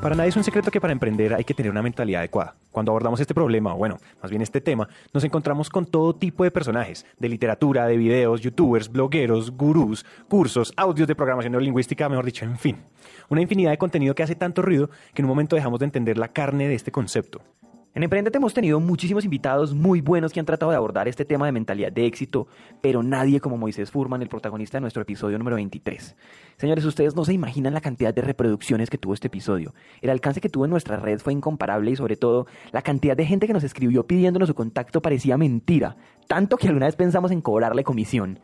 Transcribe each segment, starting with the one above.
Para nadie es un secreto que para emprender hay que tener una mentalidad adecuada. Cuando abordamos este problema, o bueno, más bien este tema, nos encontramos con todo tipo de personajes, de literatura, de videos, youtubers, blogueros, gurús, cursos, audios de programación neurolingüística, mejor dicho, en fin. Una infinidad de contenido que hace tanto ruido que en un momento dejamos de entender la carne de este concepto. En Emprendete hemos tenido muchísimos invitados muy buenos que han tratado de abordar este tema de mentalidad de éxito, pero nadie como Moisés Furman, el protagonista de nuestro episodio número 23. Señores, ustedes no se imaginan la cantidad de reproducciones que tuvo este episodio. El alcance que tuvo en nuestra red fue incomparable y sobre todo la cantidad de gente que nos escribió pidiéndonos su contacto parecía mentira, tanto que alguna vez pensamos en cobrarle comisión.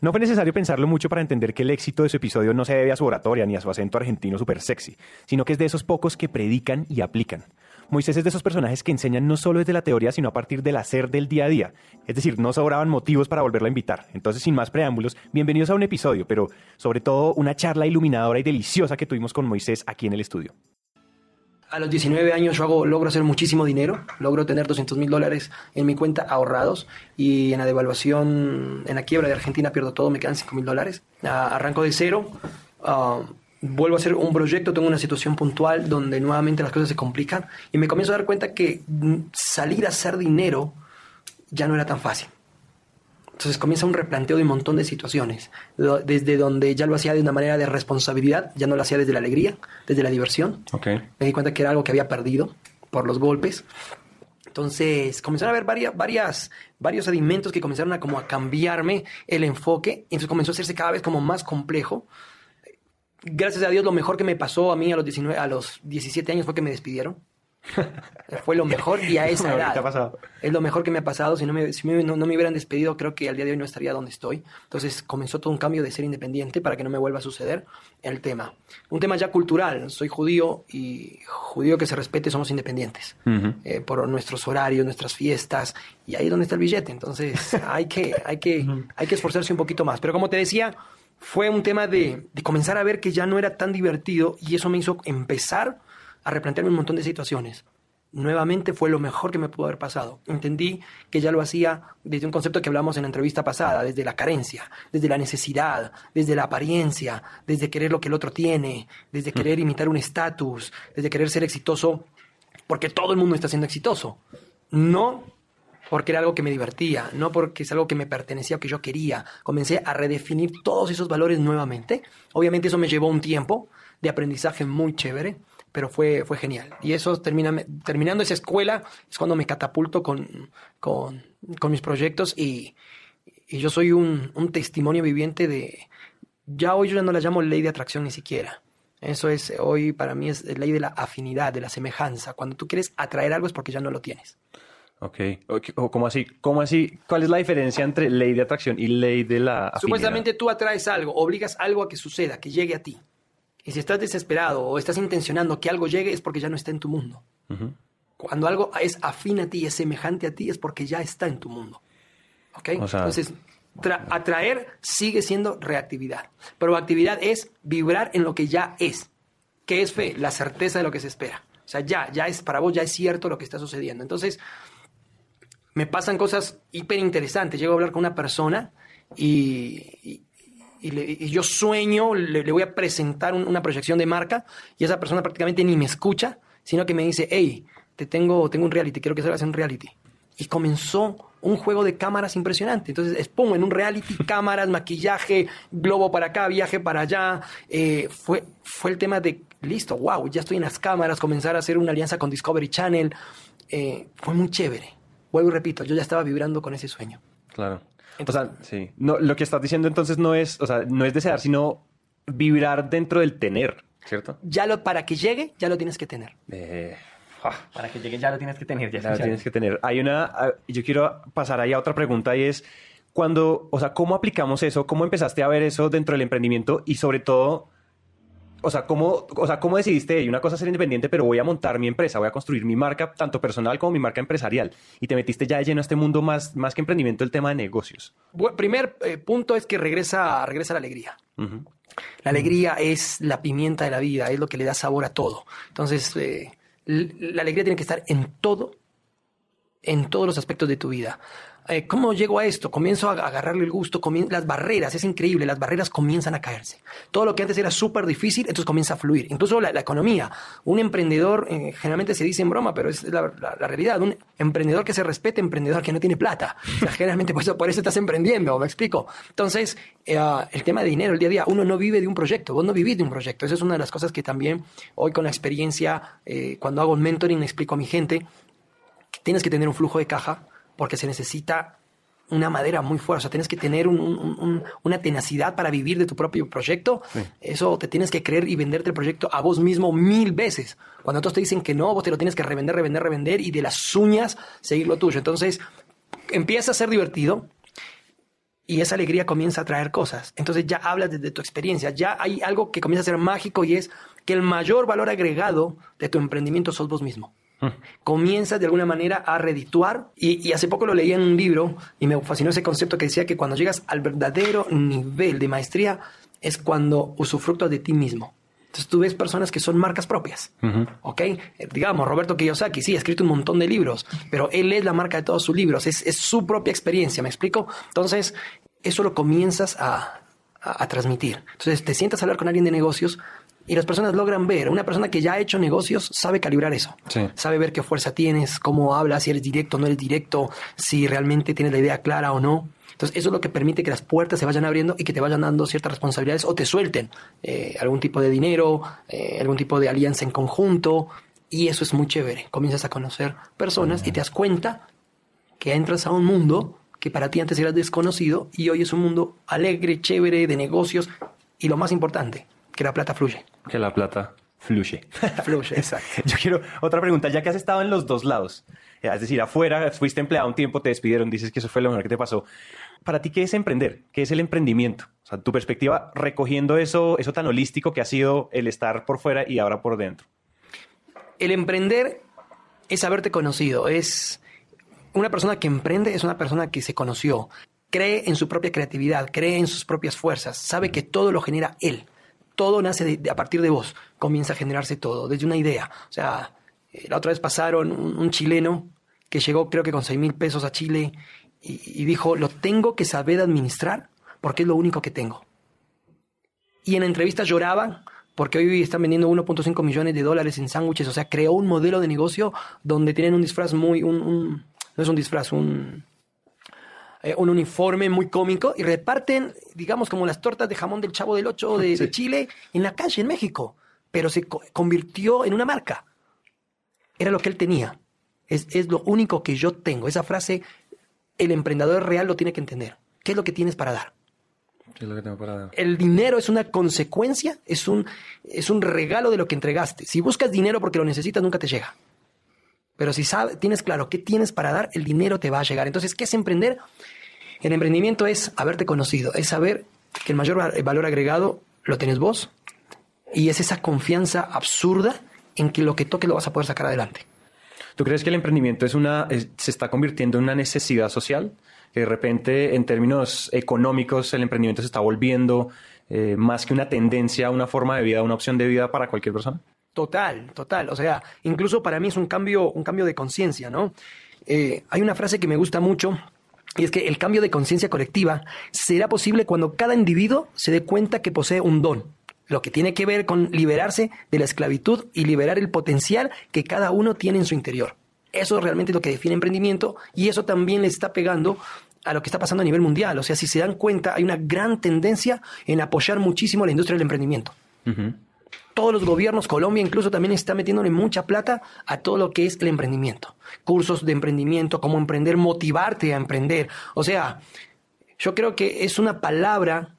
No fue necesario pensarlo mucho para entender que el éxito de su episodio no se debe a su oratoria ni a su acento argentino súper sexy, sino que es de esos pocos que predican y aplican. Moisés es de esos personajes que enseñan no solo desde la teoría, sino a partir del hacer del día a día. Es decir, no sobraban motivos para volverlo a invitar. Entonces, sin más preámbulos, bienvenidos a un episodio, pero sobre todo una charla iluminadora y deliciosa que tuvimos con Moisés aquí en el estudio. A los 19 años yo hago, logro hacer muchísimo dinero, logro tener 200 mil dólares en mi cuenta ahorrados y en la devaluación, en la quiebra de Argentina pierdo todo, me quedan 5 mil dólares. arranco de cero, ah, vuelvo a hacer un proyecto, tengo una situación puntual donde nuevamente las cosas se complican y me comienzo a dar cuenta que salir a hacer dinero ya no era tan fácil. Entonces comienza un replanteo de un montón de situaciones, desde donde ya lo hacía de una manera de responsabilidad, ya no lo hacía desde la alegría, desde la diversión. Okay. Me di cuenta que era algo que había perdido por los golpes. Entonces comenzaron a haber varias, varias, varios alimentos que comenzaron a como a cambiarme el enfoque. Entonces comenzó a hacerse cada vez como más complejo gracias a Dios, lo mejor que me pasó a mí a los, 19, a los 17 años fue que me despidieron. fue lo mejor y a esa edad. pasado? Es lo mejor que me ha pasado. Si, no me, si no, me hubieran despedido, creo que al día de hoy no estaría donde estoy. Entonces comenzó todo un cambio de ser independiente para que no me vuelva a suceder el tema. Un tema ya cultural. Soy judío y judío que se respete somos independientes. Eh, por nuestros horarios, nuestras fiestas. Y ahí es donde está el billete. Entonces hay que, hay, que, hay que esforzarse un poquito más. Pero como te decía, fue un tema de, comenzar a ver que ya no era tan divertido y eso me hizo empezar a replantearme un montón de situaciones. Nuevamente fue lo mejor que me pudo haber pasado. Entendí que ya lo hacía desde un concepto que hablamos en la entrevista pasada, desde la carencia, desde la necesidad, desde la apariencia, desde querer lo que el otro tiene, desde querer imitar un estatus, desde querer ser exitoso, porque todo el mundo está siendo exitoso. No porque era algo que me divertía, no porque es algo que me pertenecía o que yo quería. Comencé a redefinir todos esos valores nuevamente. Obviamente eso me llevó un tiempo de aprendizaje muy chévere, pero fue, fue genial. Y eso, termina, terminando esa escuela, es cuando me catapulto con, con, mis proyectos y, y yo soy un, un, testimonio viviente de... Ya hoy yo ya no la llamo ley de atracción ni siquiera. Eso es, hoy para mí es ley de la afinidad, de la semejanza. Cuando tú quieres atraer algo es porque ya no lo tienes. Ok. O, ¿Cómo así? ¿Cómo así? ¿Cuál es la diferencia entre ley de atracción y ley de la afinidad? Supuestamente tú atraes algo, obligas algo a que suceda, que llegue a ti. Y si estás desesperado o estás intencionando que algo llegue es porque ya no está en tu mundo. Cuando algo es afín a ti, es semejante a ti, es porque ya está en tu mundo. ¿Ok? Entonces, atraer sigue siendo reactividad. Proactividad es vibrar en lo que ya es. ¿Qué es fe? La certeza de lo que se espera. O sea, ya, ya es para vos, ya es cierto lo que está sucediendo. Entonces, me pasan cosas hiper interesantes. Llego a hablar con una persona y, y, yo sueño, le, voy a presentar una proyección de marca y esa persona prácticamente ni me escucha, sino que me dice, hey, te tengo, tengo un reality, quiero que salgas en un reality. Y comenzó un juego de cámaras impresionante. Entonces, expongo en un reality, cámaras, maquillaje, globo para acá, viaje para allá. Eh, fue, fue el tema de, listo, wow, ya estoy en las cámaras, comenzar a hacer una alianza con Discovery Channel. Eh, fue muy chévere vuelvo y repito, yo ya estaba vibrando con ese sueño. Claro. o sea, sí. No, lo que estás diciendo entonces no es, o sea, no es desear, sino vibrar dentro del tener, ¿cierto? Ya lo, para que llegue, ya lo tienes que tener. Eh, para que llegue, ya lo tienes que tener. Ya, lo tienes que tener. Hay una, ah, yo quiero pasar ahí a otra pregunta y es, cuando, o sea, ¿cómo aplicamos eso? ¿Cómo empezaste a ver eso dentro del emprendimiento? Y sobre todo, o sea, ¿cómo, o sea, ¿cómo decidiste? Y una cosa es ser independiente, pero voy a montar mi empresa, voy a construir mi marca, tanto personal como mi marca empresarial. Y te metiste ya de lleno a este mundo más, más que emprendimiento, el tema de negocios. primer eh, punto es que regresa, regresa la alegría. La alegría es la pimienta de la vida, es lo que le da sabor a todo. Entonces, eh, la alegría tiene que estar en todo, en todos los aspectos de tu vida. Eh, ¿Cómo llego a esto? Comienzo a agarrarle el gusto, las barreras, es increíble, las barreras comienzan a caerse. Todo lo que antes era súper difícil, entonces comienza a fluir. Incluso la, economía. Un emprendedor, eh, generalmente se dice en broma, pero es la, realidad. Un emprendedor que se respete, emprendedor que no tiene plata. Generalmente por eso, por eso estás emprendiendo, ¿me explico? Entonces, eh, ah, el tema de dinero, el día a día, uno no vive de un proyecto, vos no vivís de un proyecto. Esa es una de las cosas que también hoy con la experiencia, cuando hago un mentoring, explico a mi gente, tienes que tener un flujo de caja porque se necesita una madera muy fuerte, o sea, tienes que tener un- un- un- una tenacidad para vivir de tu propio proyecto. Eso te tienes que creer y venderte el proyecto a vos mismo mil veces. Cuando otros te dicen que no, vos te lo tienes que revender, revender, revender y de las uñas seguir lo tuyo. Entonces, empieza a ser divertido, y esa alegría comienza a traer cosas. Entonces ya hablas desde tu experiencia, ya hay algo que comienza a ser mágico y es que el mayor valor agregado de tu emprendimiento sos vos mismo. Comienzas de alguna manera a redituar y, y hace poco lo leí en un libro y me fascinó ese concepto que decía que cuando llegas al verdadero nivel de maestría es cuando usufructas de ti mismo. Entonces tú ves personas que son marcas propias, ¿ok? Eh, Digamos, Roberto Kiyosaki, sí, ha escrito un montón de libros, pero él es la marca de todos sus libros, es, es su propia experiencia, ¿me explico? Entonces, eso lo comienzas a, a- a transmitir. Entonces, te sientas a hablar con alguien de negocios y las personas logran ver, una persona que ya ha hecho negocios sabe calibrar eso, Sí. sabe ver qué fuerza tienes, cómo hablas, si eres directo o no eres directo, si realmente tienes la idea clara o no. Entonces, eso es lo que permite que las puertas se vayan abriendo y que te vayan dando ciertas responsabilidades o te suelten eh, algún tipo de dinero, eh, algún tipo de alianza en conjunto. Y eso es muy chévere. Comienzas a conocer personas y te das cuenta que entras a un mundo que para ti antes era desconocido y hoy es un mundo alegre, chévere, de negocios y lo más importante, que la plata fluye. Que la plata fluye. Fluye, exacto. Yo quiero otra pregunta, ya que has estado en los dos lados, eh, es decir, afuera, fuiste empleado un tiempo, te despidieron, dices que eso fue lo mejor que te pasó. Para ti, ¿qué es emprender? ¿Qué es el emprendimiento? O sea, tu perspectiva recogiendo eso, eso tan holístico que ha sido el estar por fuera y ahora por dentro. El emprender es haberte conocido, es una persona que emprende, es una persona que se conoció, cree en su propia creatividad, cree en sus propias fuerzas, sabe que todo lo genera él, todo nace de- a partir de vos, comienza a generarse todo, desde una idea. O sea, eh, la otra vez pasaron un, chileno que llegó creo que con 6 mil pesos a Chile y, dijo, lo tengo que saber administrar porque es lo único que tengo. Y en la entrevista lloraba porque hoy están vendiendo 1.5 millones de dólares en sándwiches. O sea, creó un modelo de negocio donde tienen un disfraz muy... Un, un- no es un disfraz, un, eh, un uniforme muy cómico y reparten, digamos, como las tortas de jamón del Chavo del Ocho de, de Chile en la calle, en México. Pero se co- convirtió en una marca. Era lo que él tenía. Es, es lo único que yo tengo. Esa frase, el emprendedor real lo tiene que entender. ¿Qué es lo que tienes para dar? ¿Qué es lo que tengo para dar? El dinero es una consecuencia, es un, es un regalo de lo que entregaste. Si buscas dinero porque lo necesitas, nunca te llega. Pero si sabes, tienes claro qué tienes para dar, el dinero te va a llegar. Entonces, ¿qué es emprender? El emprendimiento es haberte conocido, es saber que el mayor va- valor agregado lo tienes vos y es esa confianza absurda en que lo que toques lo vas a poder sacar adelante. ¿Tú crees que el emprendimiento es una, se está convirtiendo en una necesidad social? Que de repente, en términos económicos, el emprendimiento se está volviendo eh, más que una tendencia, una forma de vida, una opción de vida para cualquier persona. Total, total. O sea, incluso para mí es un cambio, un cambio de conciencia, ¿no? Eh, hay una frase que me gusta mucho y es que el cambio de conciencia colectiva será posible cuando cada individuo se dé cuenta que posee un don, lo que tiene que ver con liberarse de la esclavitud y liberar el potencial que cada uno tiene en su interior. Eso realmente es lo que define emprendimiento y eso también le está pegando a lo que está pasando a nivel mundial. O sea, si se dan cuenta, hay una gran tendencia en apoyar muchísimo la industria del emprendimiento todos los gobiernos, Colombia incluso también está metiéndole mucha plata a todo lo que es el emprendimiento. Cursos de emprendimiento, cómo emprender, motivarte a emprender. O sea, yo creo que es una palabra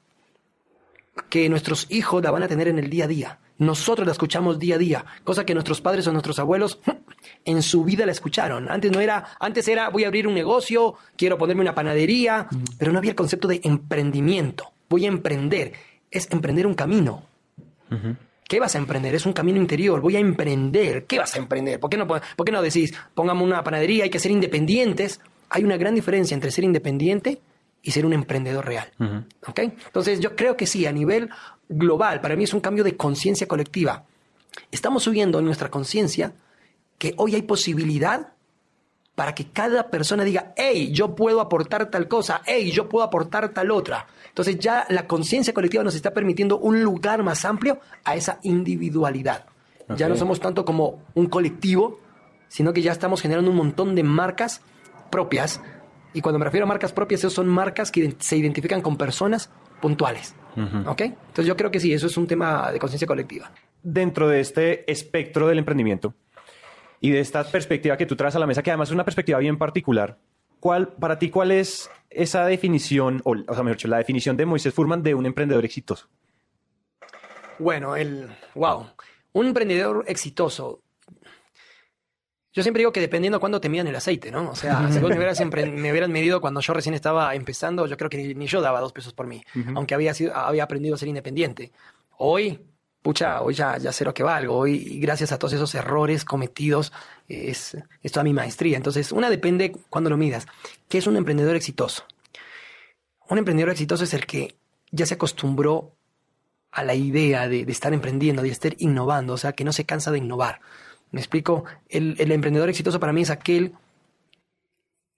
que nuestros hijos la van a tener en el día a día. Nosotros la escuchamos día a día, cosa que nuestros padres o nuestros abuelos en su vida la escucharon. Antes no era, antes era voy a abrir un negocio, quiero ponerme una panadería, pero no había el concepto de emprendimiento. Voy a emprender, es emprender un camino. ¿Qué vas a emprender? Es un camino interior. Voy a emprender. ¿Qué vas a emprender? ¿Por qué no, por qué no decís, pongamos una panadería, hay que ser independientes? Hay una gran diferencia entre ser independiente y ser un emprendedor real. ¿Ok? Entonces, yo creo que sí, a nivel global, para mí es un cambio de conciencia colectiva. Estamos subiendo en nuestra conciencia que hoy hay posibilidad para que cada persona diga, hey, yo puedo aportar tal cosa, hey, yo puedo aportar tal otra. Entonces ya la conciencia colectiva nos está permitiendo un lugar más amplio a esa individualidad. Ya no somos tanto como un colectivo, sino que ya estamos generando un montón de marcas propias. Y cuando me refiero a marcas propias, esas son marcas que se identifican con personas puntuales. ¿Ok? Entonces yo creo que sí, eso es un tema de conciencia colectiva. Dentro de este espectro del emprendimiento y de esta perspectiva que tú traes a la mesa, que además es una perspectiva bien particular, ¿cuál, para ti, cuál es esa definición, o, o sea, mejor dicho, la definición de Moisés Furman de un emprendedor exitoso? Bueno, el. ¡Wow! Un emprendedor exitoso. Yo siempre digo que dependiendo cuándo te midan el aceite, ¿no? O sea, si vos me hubieras, empre- me hubieran medido cuando yo recién estaba empezando, yo creo que ni, ni yo daba dos pesos por mí, aunque había, sido, había aprendido a ser independiente. Hoy, pucha, hoy ya, ya sé lo que valgo. Hoy, gracias a todos esos errores cometidos, es, es toda mi maestría. Entonces, una depende cuándo lo midas. ¿Qué es un emprendedor exitoso? Un emprendedor exitoso es el que ya se acostumbró a la idea de, de estar emprendiendo, de estar innovando, o sea, que no se cansa de innovar. Me explico, el, el emprendedor exitoso para mí es aquel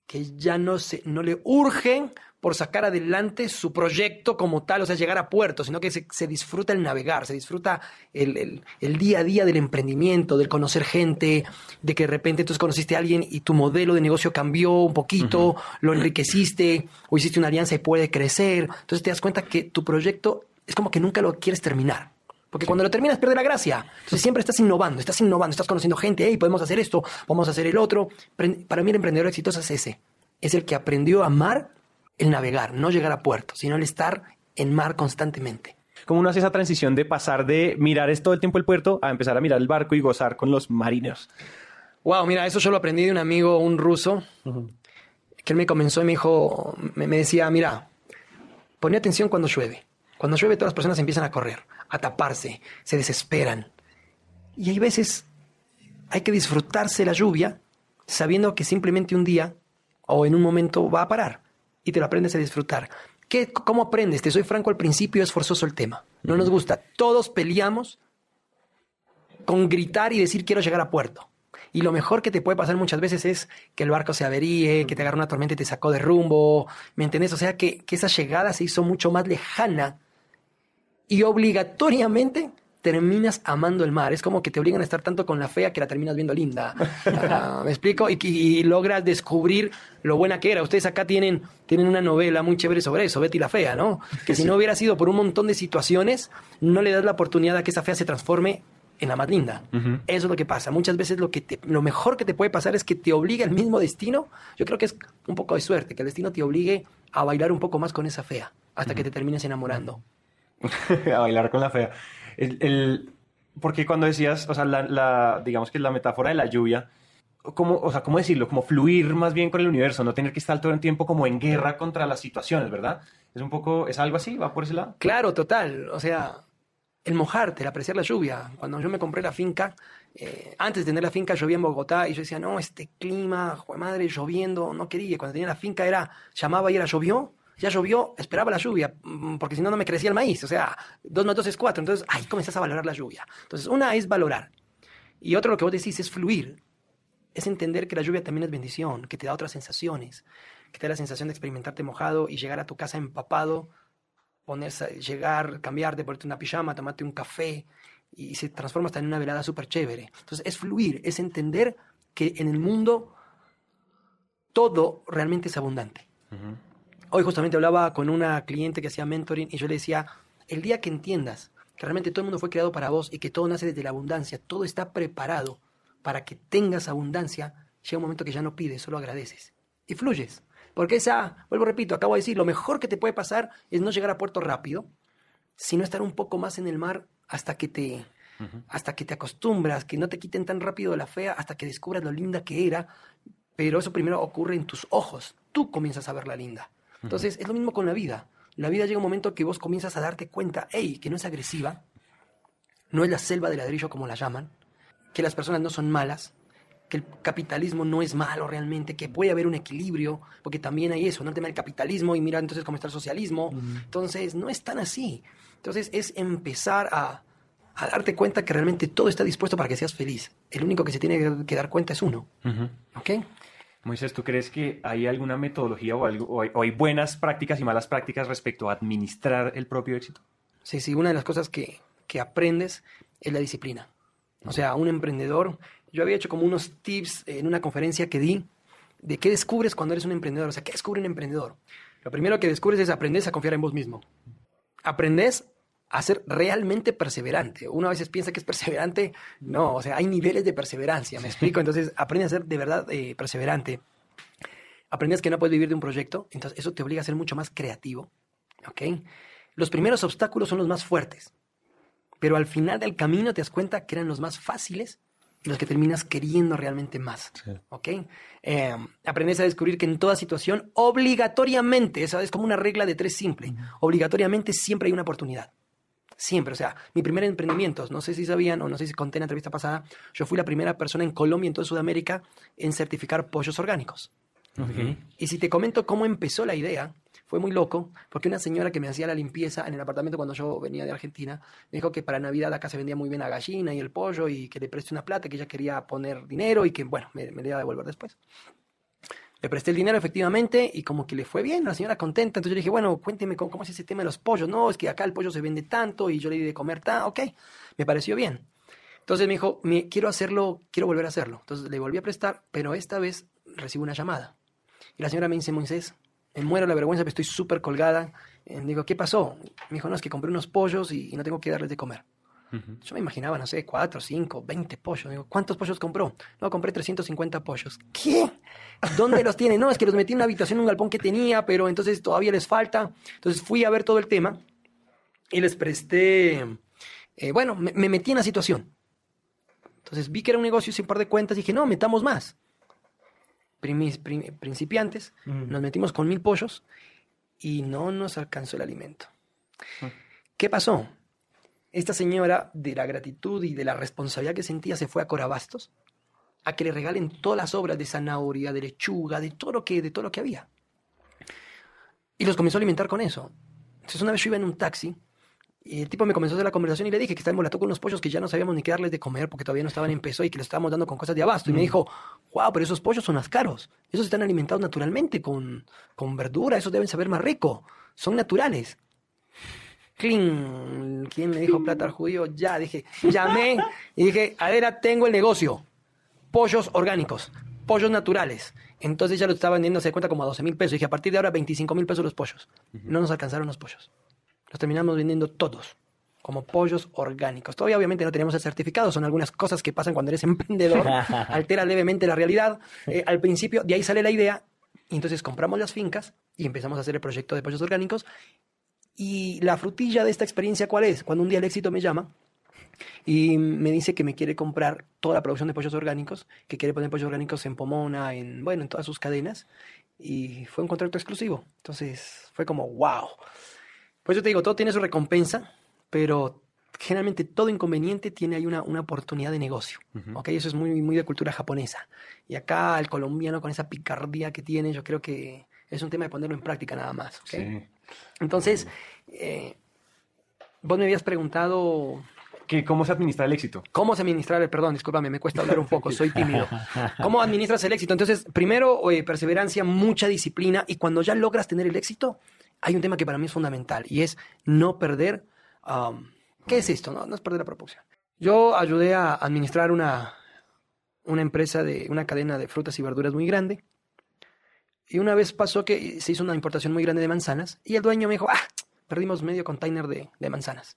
que ya no, se, no le urge por sacar adelante su proyecto como tal, o sea, llegar a puerto, sino que se, se disfruta el navegar, se disfruta el, el- el día a día del emprendimiento, del conocer gente, de que de repente tú conociste a alguien y tu modelo de negocio cambió un poquito, lo enriqueciste o hiciste una alianza y puede crecer. Entonces te das cuenta que tu proyecto es como que nunca lo quieres terminar. Porque cuando lo terminas pierde la gracia. Entonces siempre estás innovando, estás innovando, estás conociendo gente, hey, podemos hacer esto, vamos a hacer el otro. Para mí el emprendedor exitoso es ese. Es el que aprendió a amar el navegar, no llegar a puerto, sino el estar en mar constantemente. ¿Cómo uno hace esa transición de pasar de mirar es todo el tiempo el puerto a empezar a mirar el barco y gozar con los marineros? Wow, mira, eso yo lo aprendí de un amigo, un ruso, que él me comenzó y me dijo, me, me decía, mira, ponía atención cuando llueve. Cuando llueve todas las personas empiezan a correr, a taparse, se desesperan. Y hay veces hay que disfrutarse la lluvia sabiendo que simplemente un día o en un momento va a parar y te lo aprendes a disfrutar. ¿Qué, ¿Cómo aprendes? Te soy franco, al principio es forzoso el tema. No nos gusta. Todos peleamos con gritar y decir quiero llegar a puerto. Y lo mejor que te puede pasar muchas veces es que el barco se averíe, que te agarró una tormenta y te sacó de rumbo. ¿Me entendés? O sea, que, que esa llegada se hizo mucho más lejana y obligatoriamente terminas amando el mar. Es como que te obligan a estar tanto con la fea que la terminas viendo linda. ¿Me explico? Y, y- y logras descubrir lo buena que era. Ustedes acá tienen, tienen una novela muy chévere sobre eso, Betty la Fea, ¿no? Que si no hubiera sido por un montón de situaciones, no le das la oportunidad a que esa fea se transforme en la más linda. Eso es lo que pasa. Muchas veces lo, que te- lo mejor que te puede pasar es que te obliga el mismo destino. Yo creo que es un poco de suerte, que el destino te obligue a bailar un poco más con esa fea hasta que te termines enamorando. a bailar con la fea. El, el- porque cuando decías, o sea, la, digamos que la metáfora de la lluvia, ¿cómo, o sea, ¿cómo decirlo? Como fluir más bien con el universo, no tener que estar todo el tiempo como en guerra contra las situaciones, ¿verdad? Es un poco, es algo así, va por ese. Claro, total. O sea, el mojarte, el apreciar la lluvia. Cuando yo me compré la finca, eh, antes de tener la finca llovía en Bogotá y yo decía, no, este clima, madre, lloviendo, no quería. Cuando tenía la finca era, llamaba y era llovió, ya llovió, esperaba la lluvia, mm, porque si no, no me crecía el maíz. O sea, dos más dos es cuatro. Entonces, ahí comenzás a valorar la lluvia. Entonces, una es valorar. Y otro lo que vos decís es fluir. Es entender que la lluvia también es bendición, que te da otras sensaciones, que te da la sensación de experimentarte mojado y llegar a tu casa empapado ponerse, llegar, cambiarte, ponerte una pijama, tomarte un café y se transforma hasta en una velada súper chévere. Entonces es fluir, es entender que en el mundo todo realmente es abundante. Hoy justamente hablaba con una cliente que hacía mentoring y yo le decía, el día que entiendas que realmente todo el mundo fue creado para vos y que todo nace desde la abundancia, todo está preparado para que tengas abundancia, llega un momento que ya no pides, solo agradeces y fluyes. Porque esa, vuelvo repito, acabo de decir, lo mejor que te puede pasar es no llegar a puerto rápido, sino estar un poco más en el mar hasta que te, hasta que te acostumbras, que no te quiten tan rápido la fea, hasta que descubras lo linda que era. Pero eso primero ocurre en tus ojos. Tú comienzas a verla linda. Entonces, es lo mismo con la vida. La vida llega un momento que vos comienzas a darte cuenta, hey, que no es agresiva, no es la selva de ladrillo como la llaman, que las personas no son malas, que el capitalismo no es malo realmente, que puede haber un equilibrio, porque también hay eso, ¿no? El tema del capitalismo y mira entonces cómo está el socialismo. Entonces, no es tan así. Entonces es empezar a, a darte cuenta que realmente todo está dispuesto para que seas feliz. El único que se tiene que- que dar cuenta es uno. ¿Ok? Moisés, ¿tú crees que hay alguna metodología o, algo, o hay, buenas prácticas y malas prácticas respecto a administrar el propio éxito? Sí, sí, una de las cosas que, que aprendes es la disciplina. O sea, un emprendedor, yo había hecho como unos tips en una conferencia que di de qué descubres cuando eres un emprendedor. O sea, ¿qué descubre un emprendedor? Lo primero que descubres es aprendes a confiar en vos mismo. Aprendes a ser realmente perseverante. Uno a veces piensa que es perseverante. No, o sea, hay niveles de perseverancia, ¿me explico? Entonces, aprendes a ser de verdad eh, perseverante. Aprendes que no puedes vivir de un proyecto, entonces eso te obliga a ser mucho más creativo, ¿ok? Los primeros obstáculos son los más fuertes, pero al final del camino te das cuenta que eran los más fáciles y los que terminas queriendo realmente más, ¿ok? Eh, aprendes a descubrir que en toda situación, obligatoriamente, esa es como una regla de tres simple, obligatoriamente siempre hay una oportunidad. Siempre, o sea, mi primer emprendimiento, no sé si sabían o no sé si conté en la entrevista pasada, yo fui la primera persona en Colombia y en toda Sudamérica en certificar pollos orgánicos. Y si te comento cómo empezó la idea, fue muy loco, porque una señora que me hacía la limpieza en el apartamento cuando yo venía de Argentina, me dijo que para Navidad acá se vendía muy bien la gallina y el pollo y que le presté una plata, que ella quería poner dinero y que, bueno, me, me le iba a devolver después. Le presté el dinero efectivamente y como que le fue bien, la señora contenta. Entonces yo le dije, bueno, cuénteme cómo, es ese tema de los pollos. No, es que acá el pollo se vende tanto y yo le di de comer tanto. Ok, me pareció bien. Entonces me dijo, "Me- quiero hacerlo, quiero volver a hacerlo. Entonces le volví a prestar, pero esta vez recibo una llamada. Y la señora me dice, Moisés, me muero la vergüenza, pero estoy súper colgada. Eh, digo, ¿qué pasó? Me dijo, no, es que compré unos pollos y, y no tengo que darles de comer. Yo me imaginaba, no sé, cuatro, cinco, 20 pollos. Digo, ¿cuántos pollos compró? No, compré 350 pollos. ¿Qué? ¿Dónde los tiene? No, es que los metí en una habitación, en un galpón que tenía, pero entonces todavía les falta. Entonces fui a ver todo el tema y les presté, eh, bueno, me, me metí en la situación. Entonces vi que era un negocio sin par de cuentas y dije, no, metamos más. Primis- prim- principiantes, nos metimos con mil pollos y no nos alcanzó el alimento. ¿Qué pasó? Esta señora, de la gratitud y de la responsabilidad que sentía, se fue a Corabastos a que le regalen todas las obras de zanahoria, de lechuga, de todo lo que, de todo lo que había. Y los comenzó a alimentar con eso. Entonces una vez yo iba en un taxi y el tipo me comenzó a hacer la conversación y le dije que estaba embolatado con unos pollos que ya no sabíamos ni qué darles de comer porque todavía no estaban en peso y que los estábamos dando con cosas de abasto. Y me dijo, wow, pero esos pollos son más caros. Esos están alimentados naturalmente con, con verdura, esos deben saber más rico. Son naturales. Cling. ¿Quién le dijo plata al judío? Ya, dije, llamé y dije, Adela, tengo el negocio. Pollos orgánicos, pollos naturales. Entonces ya lo estaba vendiendo, se cuenta, como a 12 mil pesos. dije, a partir de ahora, 25 mil pesos los pollos. No nos alcanzaron los pollos. Los terminamos vendiendo todos como pollos orgánicos. Todavía obviamente no tenemos el certificado, son algunas cosas que pasan cuando eres emprendedor, altera levemente la realidad. Eh, al principio, de ahí sale la idea, y entonces compramos las fincas y empezamos a hacer el proyecto de pollos orgánicos. Y la frutilla de esta experiencia, ¿cuál es? Cuando un día el éxito me llama y me dice que me quiere comprar toda la producción de pollos orgánicos, que quiere poner pollos orgánicos en Pomona, en, bueno, en todas sus cadenas, y fue un contrato exclusivo. Entonces fue como, wow. Pues yo te digo, todo tiene su recompensa, pero generalmente todo inconveniente tiene ahí una, una oportunidad de negocio. ¿ok? Eso es muy, muy de cultura japonesa. Y acá el colombiano con esa picardía que tiene, yo creo que es un tema de ponerlo en práctica nada más. Sí. Entonces, eh, vos me habías preguntado ¿Qué- ¿Cómo se administra el éxito? cómo se administrar el perdón, discúlpame, me cuesta hablar un poco, soy tímido. ¿Cómo administras el éxito? Entonces, primero, eh, perseverancia, mucha disciplina, y cuando ya logras tener el éxito, hay un tema que para mí es fundamental, y es no perder... um, ¿Qué es esto? No, no es perder la proporción. Yo ayudé a administrar una, una empresa de una cadena de frutas y verduras muy grande. Y una vez pasó que se hizo una importación muy grande de manzanas y el dueño me dijo, ah, perdimos medio container de, de manzanas.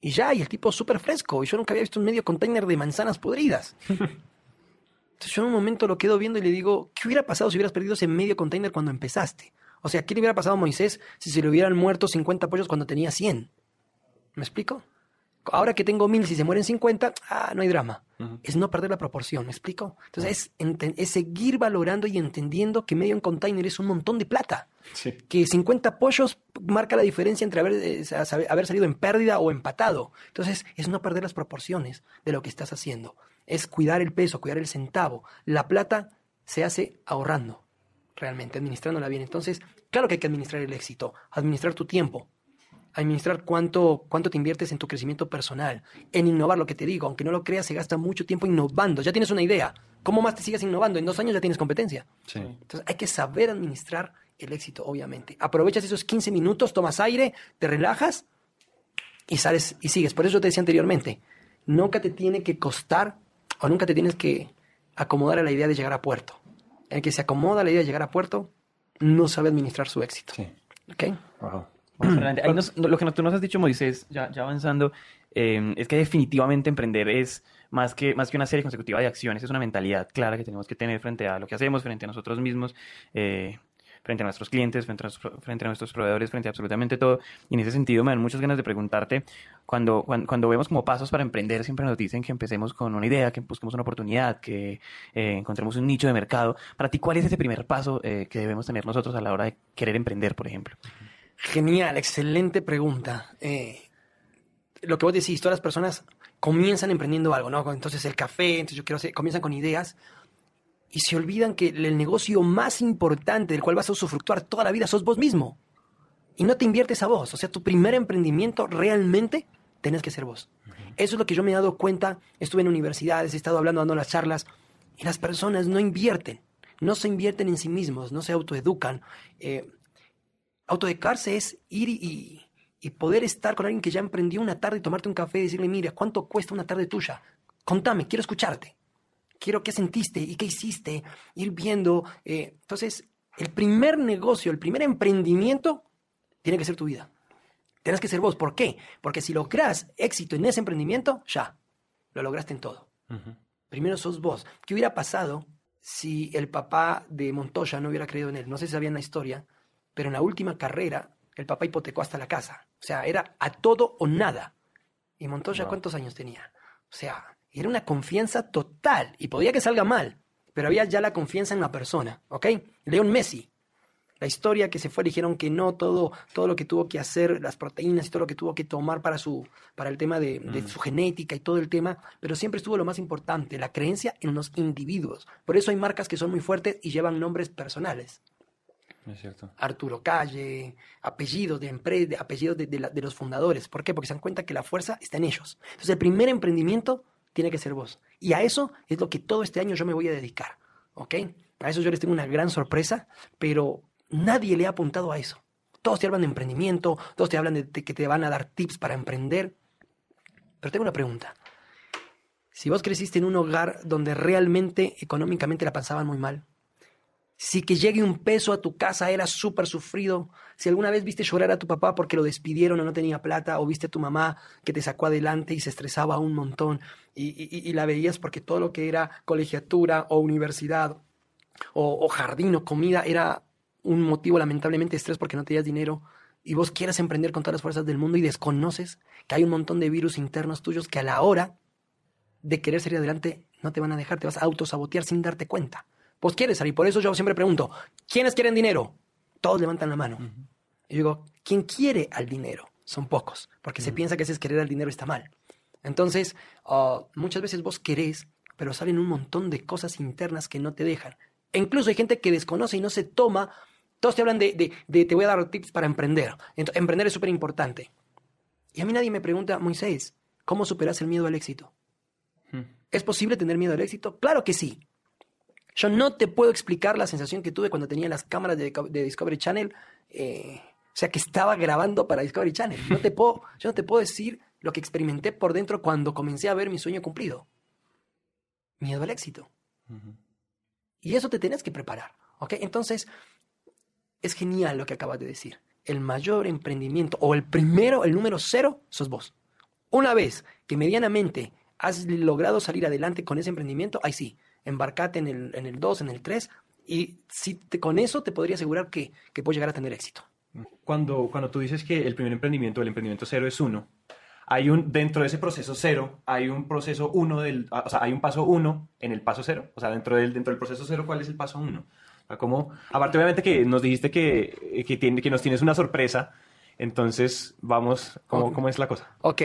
Y ya, y el tipo súper fresco. Y yo nunca había visto un medio container de manzanas podridas. Entonces yo en un momento lo quedo viendo y le digo, ¿qué hubiera pasado si hubieras perdido ese medio container cuando empezaste? O sea, ¿qué le hubiera pasado a Moisés si se le hubieran muerto 50 pollos cuando tenía 100? ¿Me explico? Ahora que tengo mil, si se mueren 50, ah, no hay drama. Es no perder la proporción, ¿me explico? Entonces es, es seguir valorando y entendiendo que medio un container es un montón de plata. Sí. Que 50 pollos marca la diferencia entre haber, eh, haber salido en pérdida o empatado. Entonces es no perder las proporciones de lo que estás haciendo. Es cuidar el peso, cuidar el centavo. La plata se hace ahorrando, realmente, administrándola bien. Entonces, claro que hay que administrar el éxito, administrar tu tiempo. Administrar cuánto, cuánto te inviertes en tu crecimiento personal, en innovar lo que te digo. Aunque no lo creas, se gasta mucho tiempo innovando. Ya tienes una idea. ¿Cómo más te sigues innovando? En dos años ya tienes competencia. Sí. Entonces hay que saber administrar el éxito, obviamente. Aprovechas esos 15 minutos, tomas aire, te relajas y sales y sigues. Por eso yo te decía anteriormente, nunca te tiene que costar o nunca te tienes que acomodar a la idea de llegar a puerto. El que se acomoda a la idea de llegar a puerto no sabe administrar su éxito. Sí. ¿Ok? Wow. Vamos adelante. Ahí nos- lo que tú nos has dicho, Moisés, ya, ya avanzando, eh, es que definitivamente emprender es más que, más que una serie consecutiva de acciones, es una mentalidad clara que tenemos que tener frente a lo que hacemos, frente a nosotros mismos, eh, frente a nuestros clientes, frente a, nuestros- frente a nuestros proveedores, frente a absolutamente todo. Y en ese sentido me dan muchas ganas de preguntarte, cuando, cuando, cuando vemos como pasos para emprender, siempre nos dicen que empecemos con una idea, que busquemos una oportunidad, que eh, encontremos un nicho de mercado. Para ti, ¿cuál es ese primer paso eh, que debemos tener nosotros a la hora de querer emprender, por ejemplo? Genial, excelente pregunta. Eh, lo que vos decís, todas las personas comienzan emprendiendo algo, ¿no? Entonces el café, entonces yo quiero hacer, comienzan con ideas y se olvidan que el negocio más importante del cual vas a usufructuar toda la vida sos vos mismo. Y no te inviertes a vos. O sea, tu primer emprendimiento realmente tenés que ser vos. Eso es lo que yo me he dado cuenta. Estuve en universidades, he estado hablando, dando las charlas, y las personas no invierten. No se invierten en sí mismos, no se autoeducan. Eh, autoeducarse es ir y, y poder estar con alguien que ya emprendió una tarde y tomarte un café y decirle, mira, ¿cuánto cuesta una tarde tuya? Contame, quiero escucharte. Quiero qué sentiste y qué hiciste, ir viendo. eh, entonces, el primer negocio, el primer emprendimiento, tiene que ser tu vida. Tienes que ser vos. ¿Por qué? Porque si logras éxito en ese emprendimiento, ya, lo lograste en todo. Primero sos vos. ¿Qué hubiera pasado si el papá de Montoya no hubiera creído en él? No sé si sabían la historia, pero en la última carrera el papá hipotecó hasta la casa. O sea, era a todo o nada. ¿Y Montoya Wow. cuántos años tenía? O sea, era una confianza total y podía que salga mal, pero había ya la confianza en la persona, ¿ok? León Messi. La historia que se fue, dijeron que no, todo, todo lo que tuvo que hacer, las proteínas y todo lo que tuvo que tomar para, su, para el tema de, de su genética y todo el tema, pero siempre estuvo lo más importante, la creencia en los individuos. Por eso hay marcas que son muy fuertes y llevan nombres personales. Arturo Calle, apellidos de apellidos de los fundadores. ¿Por qué? Porque se dan cuenta que la fuerza está en ellos. Entonces, el primer emprendimiento tiene que ser vos. Y a eso es lo que todo este año yo me voy a dedicar. ¿Ok? A eso yo les tengo una gran sorpresa, pero nadie le ha apuntado a eso. Todos te hablan de emprendimiento, todos te hablan de, de que te van a dar tips para emprender. Pero tengo una pregunta. Si vos creciste en un hogar donde realmente económicamente la pasaban muy mal, si que llegue un peso a tu casa era súper sufrido. Si alguna vez viste llorar a tu papá porque lo despidieron o no tenía plata, o viste a tu mamá que te sacó adelante y se estresaba un montón, y, la veías porque todo lo que era colegiatura o universidad o, jardín o comida era un motivo lamentablemente de estrés porque no tenías dinero, y vos quieras emprender con todas las fuerzas del mundo y desconoces que hay un montón de virus internos tuyos que a la hora de querer salir adelante no te van a dejar, te vas a autosabotear sin darte cuenta. Vos quieres salir, por eso yo siempre pregunto, ¿quiénes quieren dinero? Todos levantan la mano. Y yo digo, ¿quién quiere al dinero? Son pocos, porque se piensa que ese es querer al dinero está mal. Entonces, ah, muchas veces vos querés, pero salen un montón de cosas internas que no te dejan. E incluso hay gente que desconoce y no se toma. Todos te hablan de, de- de te voy a dar tips para emprender. Emprender es súper importante. Y a mí nadie me pregunta, Moisés, ¿cómo superas el miedo al éxito? ¿Es posible tener miedo al éxito? Claro que sí. Yo no te puedo explicar la sensación que tuve cuando tenía las cámaras de, de Discovery Channel. eh, o sea, que estaba grabando para Discovery Channel. No te puedo, yo no te puedo decir lo que experimenté por dentro cuando comencé a ver mi sueño cumplido. Miedo al éxito. Y eso te tenés que preparar. ¿Ok? Entonces, es genial lo que acabas de decir. El mayor emprendimiento o el primero, el número cero, sos vos. Una vez que medianamente has logrado salir adelante con ese emprendimiento, ahí sí, embarcate en el, en el 2, en el 3, y si te- con eso te podría asegurar que, que puedes llegar a tener éxito. Cuando, cuando tú dices que el primer emprendimiento, el emprendimiento cero es uno, hay un, dentro de ese proceso cero, hay un proceso uno del, o sea, hay un paso uno en el paso cero. O sea, dentro del, dentro del proceso cero, ¿cuál es el paso uno? O sea, como, aparte obviamente que nos dijiste que, que, tiene, que nos tienes una sorpresa, entonces vamos, ¿cómo, cómo es la cosa? Ok,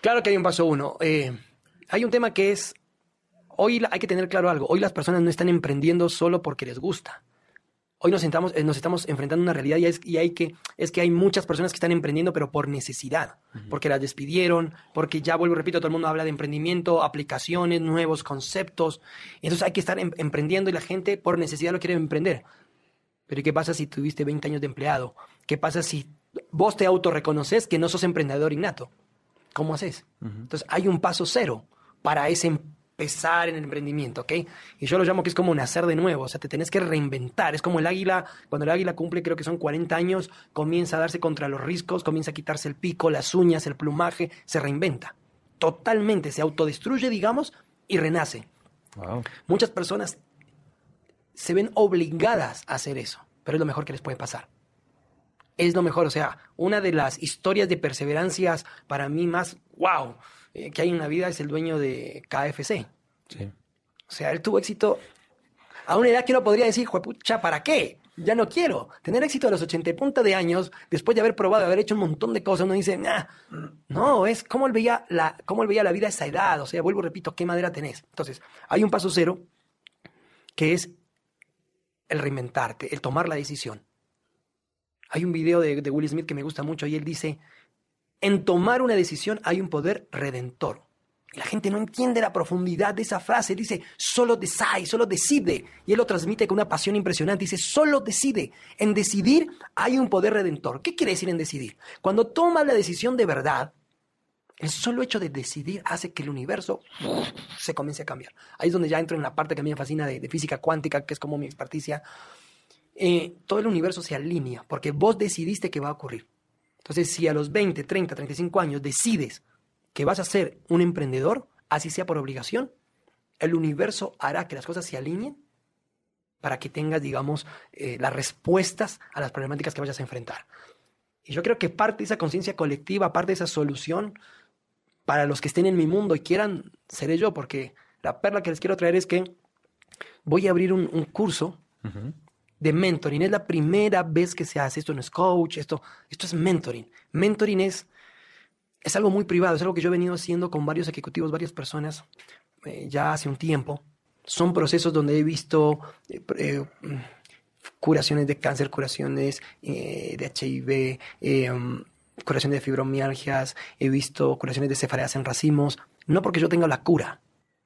claro que hay un paso uno. Eh, hay un tema que es, hoy hay que tener claro algo, hoy las personas no están emprendiendo solo porque les gusta. Hoy nos, sentamos, eh, nos estamos enfrentando a una realidad y, es, y hay que, es que hay muchas personas que están emprendiendo, pero por necesidad, porque las despidieron, porque ya vuelvo, repito, todo el mundo habla de emprendimiento, aplicaciones, nuevos conceptos. Entonces hay que estar em- emprendiendo y la gente por necesidad lo quiere emprender. Pero ¿y qué pasa si tuviste 20 años de empleado? ¿Qué pasa si vos te autorreconoces que no sos emprendedor innato? ¿Cómo haces? Entonces hay un paso cero para ese empezar en el emprendimiento, ¿ok? Y yo lo llamo que es como nacer de nuevo, o sea, te tenés que reinventar. Es como el águila, cuando el águila cumple, creo que son 40 años, comienza a darse contra los riscos, comienza a quitarse el pico, las uñas, el plumaje, se reinventa. Totalmente, se autodestruye, digamos, y renace. Wow. Muchas personas se ven obligadas a hacer eso, pero es lo mejor que les puede pasar. Es lo mejor, o sea, una de las historias de perseverancias para mí más wow eh, que hay en la vida es el dueño de KFC. Sí. O sea, él tuvo éxito a una edad que uno podría decir, juepucha, ¿para qué? Ya no quiero. Tener éxito a los 80 y punta de años, después de haber probado, de haber hecho un montón de cosas, uno dice, nah, no, es cómo él, veía la, cómo él veía la vida a esa edad. O sea, vuelvo, y repito, ¿qué madera tenés? Entonces, hay un paso cero que es el reinventarte, el tomar la decisión. Hay un video de, de Will Smith que me gusta mucho y él dice, en tomar una decisión hay un poder redentor. La gente no entiende la profundidad de esa frase. Dice, solo decide, solo decide. Y él lo transmite con una pasión impresionante. Dice, solo decide. En decidir hay un poder redentor. ¿Qué quiere decir en decidir? Cuando tomas la decisión de verdad, el solo hecho de decidir hace que el universo se comience a cambiar. Ahí es donde ya entro en la parte que a mí me fascina de, de física cuántica, que es como mi experticia. Eh, todo el universo se alinea porque vos decidiste que va a ocurrir. Entonces, si a los 20, 30, 35 años decides que vas a ser un emprendedor, así sea por obligación, el universo hará que las cosas se alineen para que tengas, digamos, eh, las respuestas a las problemáticas que vayas a enfrentar. Y yo creo que parte de esa conciencia colectiva, parte de esa solución, para los que estén en mi mundo y quieran, seré yo, porque la perla que les quiero traer es que voy a abrir un, curso. De mentoring. Es la primera vez que se hace. Esto no es coach, esto, esto es mentoring. Mentoring es, es algo muy privado, es algo que yo he venido haciendo con varios ejecutivos, varias personas, eh, ya hace un tiempo. Son procesos donde he visto eh, eh, curaciones de cáncer, curaciones de HIV, um, curaciones de fibromialgias, he visto curaciones de cefaleas en racimos, no porque yo tenga la cura,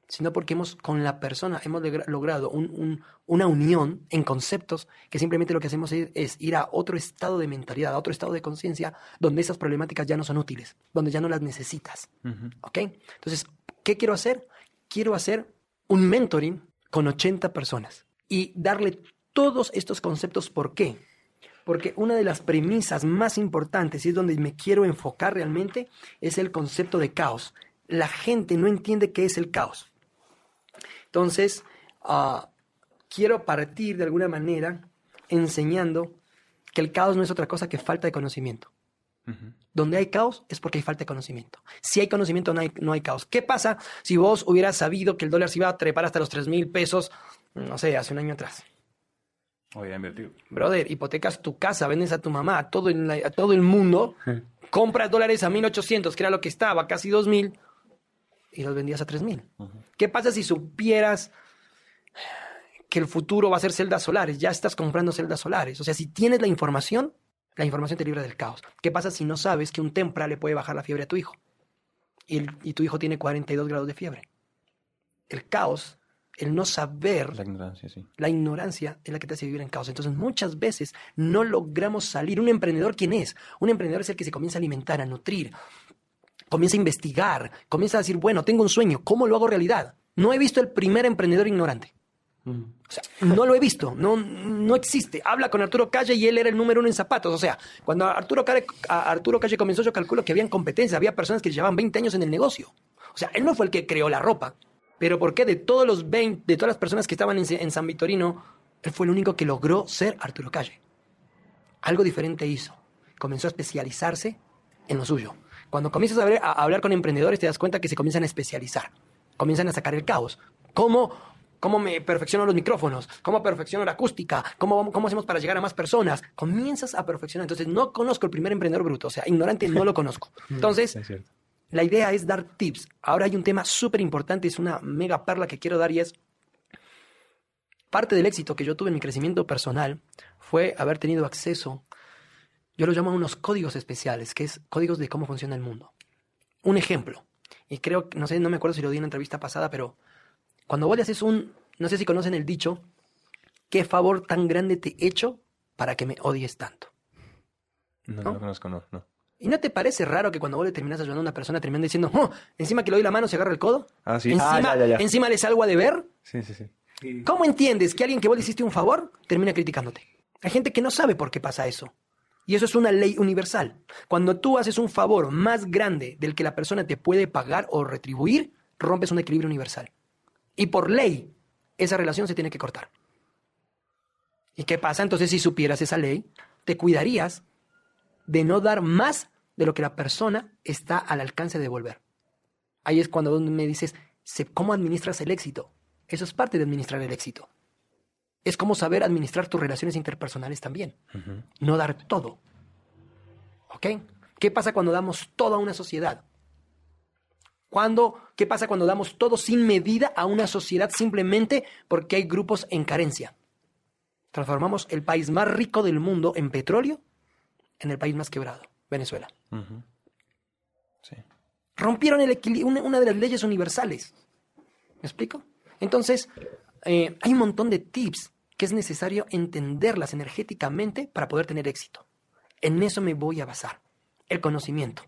sino porque hemos con la persona hemos logra- logrado un- un- una unión en conceptos que simplemente lo que hacemos es, es ir a otro estado de mentalidad, a otro estado de conciencia, donde esas problemáticas ya no son útiles, donde ya no las necesitas. Ujú. ¿Ok? Entonces, ¿qué quiero hacer? Quiero hacer un mentoring con 80 personas y darle todos estos conceptos. ¿Por qué? Porque una de las premisas más importantes y es donde me quiero enfocar realmente es el concepto de caos. La gente no entiende qué es el caos. Entonces, ah, quiero partir de alguna manera enseñando que el caos no es otra cosa que falta de conocimiento. Donde hay caos es porque hay falta de conocimiento. Si hay conocimiento, no hay, no hay caos. ¿Qué pasa si vos hubieras sabido que el dólar se iba a trepar hasta los 3 mil pesos, no sé, hace un año atrás? Voy a invertir. Brother, hipotecas tu casa, vendes a tu mamá, a todo, en la- a todo el mundo, compras dólares a 1800, que era lo que estaba, casi 2000, y los vendías a 3000. ¿Qué pasa si supieras que el futuro va a ser celdas solares? Ya estás comprando celdas solares. O sea, si tienes la información, la información te libra del caos. ¿Qué pasa si no sabes que un tempra le puede bajar la fiebre a tu hijo? Y, el- y tu hijo tiene 42 grados de fiebre. El caos, el no saber La ignorancia, sí. la ignorancia es la que te hace vivir en caos. Entonces, muchas veces no logramos salir. ¿Un emprendedor quién es? Un emprendedor es el que se comienza a alimentar, a nutrir, comienza a investigar, comienza a decir, bueno, tengo un sueño, ¿cómo lo hago realidad? No he visto el primer emprendedor ignorante. No lo he visto, no, no existe. Habla con Arturo Calle y él era el número uno en zapatos. O sea, cuando Arturo Calle, Arturo Calle comenzó, yo calculo que habían competencia, había personas que llevaban 20 años en el negocio. O sea, él no fue el que creó la ropa. Pero ¿por qué de todos los 20, de todas las personas que estaban en, en San Vitorino, él fue el único que logró ser Arturo Calle? Algo diferente hizo. Comenzó a especializarse en lo suyo. Cuando comienzas a, ver- a hablar con emprendedores, te das cuenta que se comienzan a especializar. Comienzan a sacar el caos. ¿Cómo, cómo me perfecciono los micrófonos? ¿Cómo perfecciono la acústica? ¿Cómo, ¿Cómo hacemos para llegar a más personas? Comienzas a perfeccionar. Entonces, no conozco el primer emprendedor bruto. O sea, ignorante no lo conozco. Entonces, Es cierto. la idea es dar tips. Ahora hay un tema súper importante, es una mega perla que quiero dar y es Parte del éxito que yo tuve en mi crecimiento personal fue haber tenido acceso, yo lo llamo unos códigos especiales, que es códigos de cómo funciona el mundo. Un ejemplo, y creo, no sé, no me acuerdo si lo di en una entrevista pasada, pero cuando vos le haces un, no sé si conocen el dicho, ¿qué favor tan grande te he hecho para que me odies tanto? No, ¿No? no, conozco, no, no. ¿Y no te parece raro que cuando vos le terminas ayudando a una persona terminan diciendo, oh, encima que le doy la mano se agarra el codo? Ah, sí. Encima, Ah, ya, ya, ya. encima le salgo a deber. Sí, sí, sí. ¿Cómo entiendes que alguien que vos le hiciste un favor termina criticándote? Hay gente que no sabe por qué pasa eso. Y eso es una ley universal. Cuando tú haces un favor más grande del que la persona te puede pagar o retribuir, rompes un equilibrio universal. Y por ley, esa relación se tiene que cortar. ¿Y qué pasa? Entonces, si supieras esa ley, te cuidarías de no dar más de lo que la persona está al alcance de devolver. Ahí es cuando me dices, "Se- ¿cómo administras el éxito? Eso es parte de administrar el éxito. Es como saber administrar tus relaciones interpersonales también. No dar todo. ¿Ok? ¿Qué pasa cuando damos todo a una sociedad? Cuando, ¿Qué pasa cuando damos todo sin medida a una sociedad simplemente porque hay grupos en carencia? Transformamos el país más rico del mundo en petróleo en el país más quebrado, Venezuela. Sí. rompieron el una, una de las leyes universales. ¿Me explico? Entonces, eh, hay un montón de tips que es necesario entenderlas energéticamente para poder tener éxito. En eso me voy a basar. El conocimiento.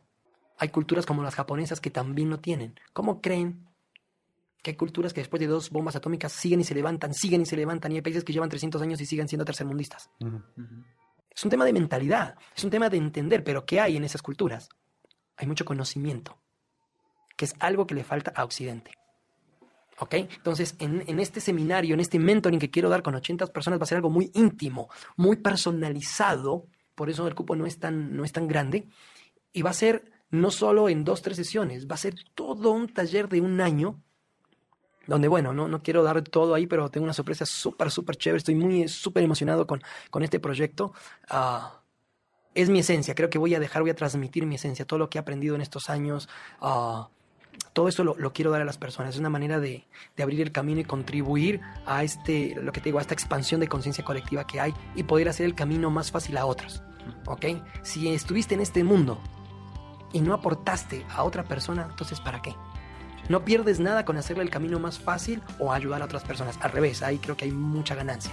Hay culturas como las japonesas que también lo tienen. ¿Cómo creen que hay culturas que después de dos bombas atómicas siguen y se levantan, siguen y se levantan, y hay países que llevan 300 años y siguen siendo tercermundistas? Es un tema de mentalidad, es un tema de entender, pero ¿qué hay en esas culturas? Hay mucho conocimiento, que es algo que le falta a Occidente. ¿Ok? Entonces, en, este seminario, en este mentoring que quiero dar con 80 personas, va a ser algo muy íntimo, muy personalizado, por eso el cupo no es tan, no es tan grande, y va a ser no solo en dos, tres sesiones, va a ser todo un taller de un año donde, bueno, no, no quiero dar todo ahí, pero tengo una sorpresa súper, súper chévere. Estoy muy, súper emocionado con, con este proyecto. Ah, es mi esencia. Creo que voy a dejar, voy a transmitir mi esencia, todo lo que he aprendido en estos años. ah, todo eso lo, quiero dar a las personas. Es una manera de, de abrir el camino y contribuir a este, lo que te digo, a esta expansión de conciencia colectiva que hay y poder hacer el camino más fácil a otros. ¿Ok? Si estuviste en este mundo y no aportaste a otra persona, entonces ¿para qué? No pierdes nada con hacerle el camino más fácil o ayudar a otras personas. Al revés, ahí creo que hay mucha ganancia.